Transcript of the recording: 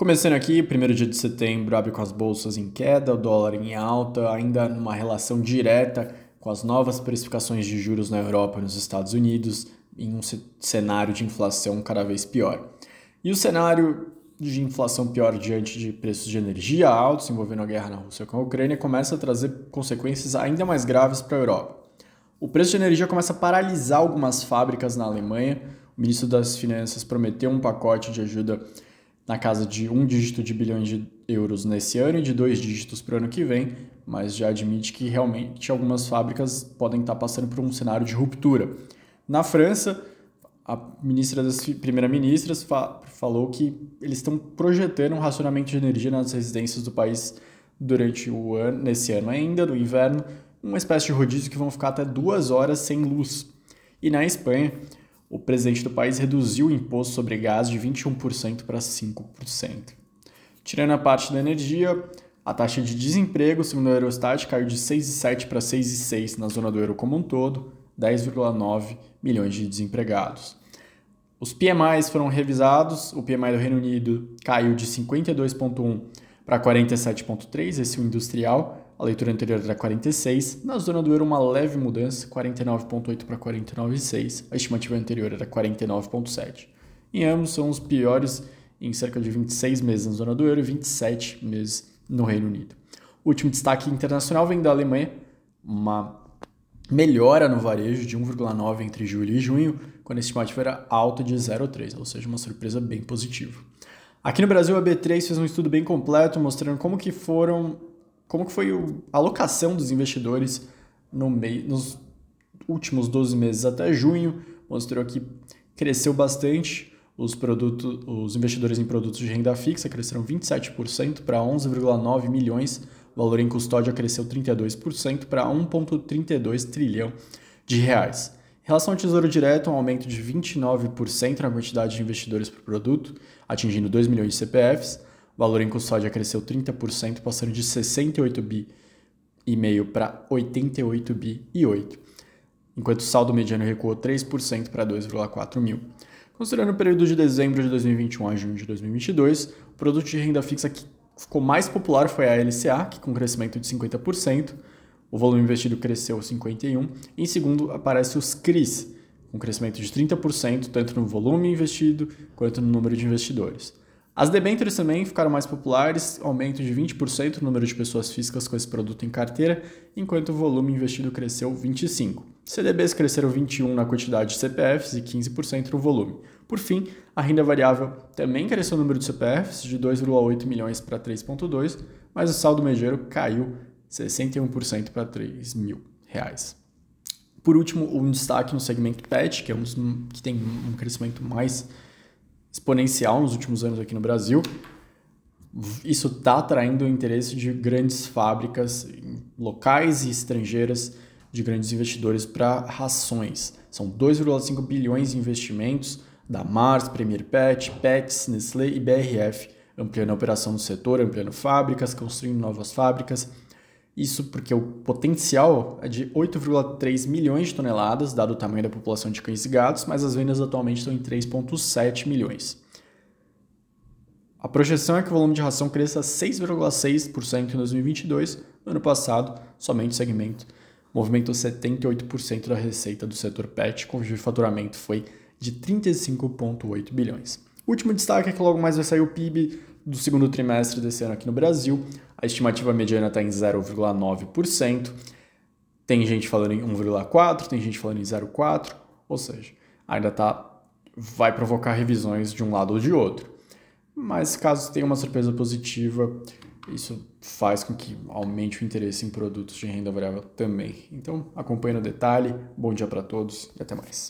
Começando aqui, primeiro dia de setembro abre com as bolsas em queda, o dólar em alta, ainda numa relação direta com as novas precificações de juros na Europa e nos Estados Unidos, em um cenário de inflação cada vez pior. E o cenário de inflação pior diante de preços de energia altos envolvendo a guerra na Rússia com a Ucrânia começa a trazer consequências ainda mais graves para a Europa. O preço de energia começa a paralisar algumas fábricas na Alemanha. O ministro das Finanças prometeu um pacote de ajuda na casa de um dígito de bilhões de euros nesse ano e de dois dígitos para o ano que vem, mas já admite que realmente algumas fábricas podem estar passando por um cenário de ruptura. Na França, a ministra das primeira-ministras fa falou que eles estão projetando um racionamento de energia nas residências do país durante o ano, nesse ano ainda, no inverno, uma espécie de rodízio que vão ficar até duas horas sem luz. E na Espanha, o presidente do país reduziu o imposto sobre gás de 21% para 5%. Tirando a parte da energia, a taxa de desemprego, segundo a Eurostat, caiu de 6,7 para 6,6 na zona do euro como um todo, 10,9 milhões de desempregados. Os PMIs foram revisados, o PMI do Reino Unido caiu de 52,1 para 47,3, esse é o industrial, a leitura anterior era 46. Na zona do euro, uma leve mudança, 49,8 para 49,6. A estimativa anterior era 49,7. Em ambos são os piores em cerca de 26 meses na zona do euro e 27 meses no Reino Unido. O último destaque internacional vem da Alemanha, uma melhora no varejo de 1,9 entre julho e junho, quando a estimativa era alta de 0,3, ou seja, uma surpresa bem positiva. Aqui no Brasil, a B3 fez um estudo bem completo mostrando como que foram como que foi a alocação dos investidores no meio, nos últimos 12 meses até junho, mostrou que cresceu bastante os produtos, os investidores em produtos de renda fixa cresceram 27% para 11,9 milhões, o valor em custódia cresceu 32% para 1,32 trilhão de reais. Em relação ao Tesouro Direto, um aumento de 29% na quantidade de investidores por produto, atingindo 2 milhões de CPFs. Valor em custódia cresceu 30%, passando de 68 bi e meio para 88 bi e 8, enquanto o saldo mediano recuou 3% para 2,4 mil. Considerando o período de dezembro de 2021 a junho de 2022, o produto de renda fixa que ficou mais popular foi a LCA, que com crescimento de 50%, o volume investido cresceu 51%, e em segundo aparece os CRIs, com crescimento de 30%, tanto no volume investido quanto no número de investidores. As debêntures também ficaram mais populares, aumento de 20% no número de pessoas físicas com esse produto em carteira, enquanto o volume investido cresceu 25%. CDBs cresceram 21% na quantidade de CPFs e 15% no volume. Por fim, a renda variável também cresceu o número de CPFs de 2,8 milhões para 3,2, mas o saldo mediano caiu 61% para 3 mil reais. Por último, um destaque no segmento PET, que é um que tem um crescimento mais exponencial nos últimos anos aqui no Brasil. Isso está atraindo o interesse de grandes fábricas locais e estrangeiras de grandes investidores para rações. São 2,5 bilhões de investimentos da Mars, Premier Pet, Pets, Nestlé e BRF, ampliando a operação do setor, ampliando fábricas, construindo novas fábricas isso porque o potencial é de 8,3 milhões de toneladas, dado o tamanho da população de cães e gatos, mas as vendas atualmente estão em 3,7 milhões. A projeção é que o volume de ração cresça 6,6% em 2022. No ano passado, somente o segmento movimentou 78% da receita do setor pet, cujo faturamento foi de 35,8 bilhões. Último destaque é que logo mais vai sair o PIB do segundo trimestre desse ano aqui no Brasil. A estimativa mediana está em 0,9%. Tem gente falando em 1,4%, tem gente falando em 0,4%, ou seja, ainda tá, vai provocar revisões de um lado ou de outro. Mas caso tenha uma surpresa positiva, isso faz com que aumente o interesse em produtos de renda variável também. Então acompanhe no detalhe. Bom dia para todos e até mais.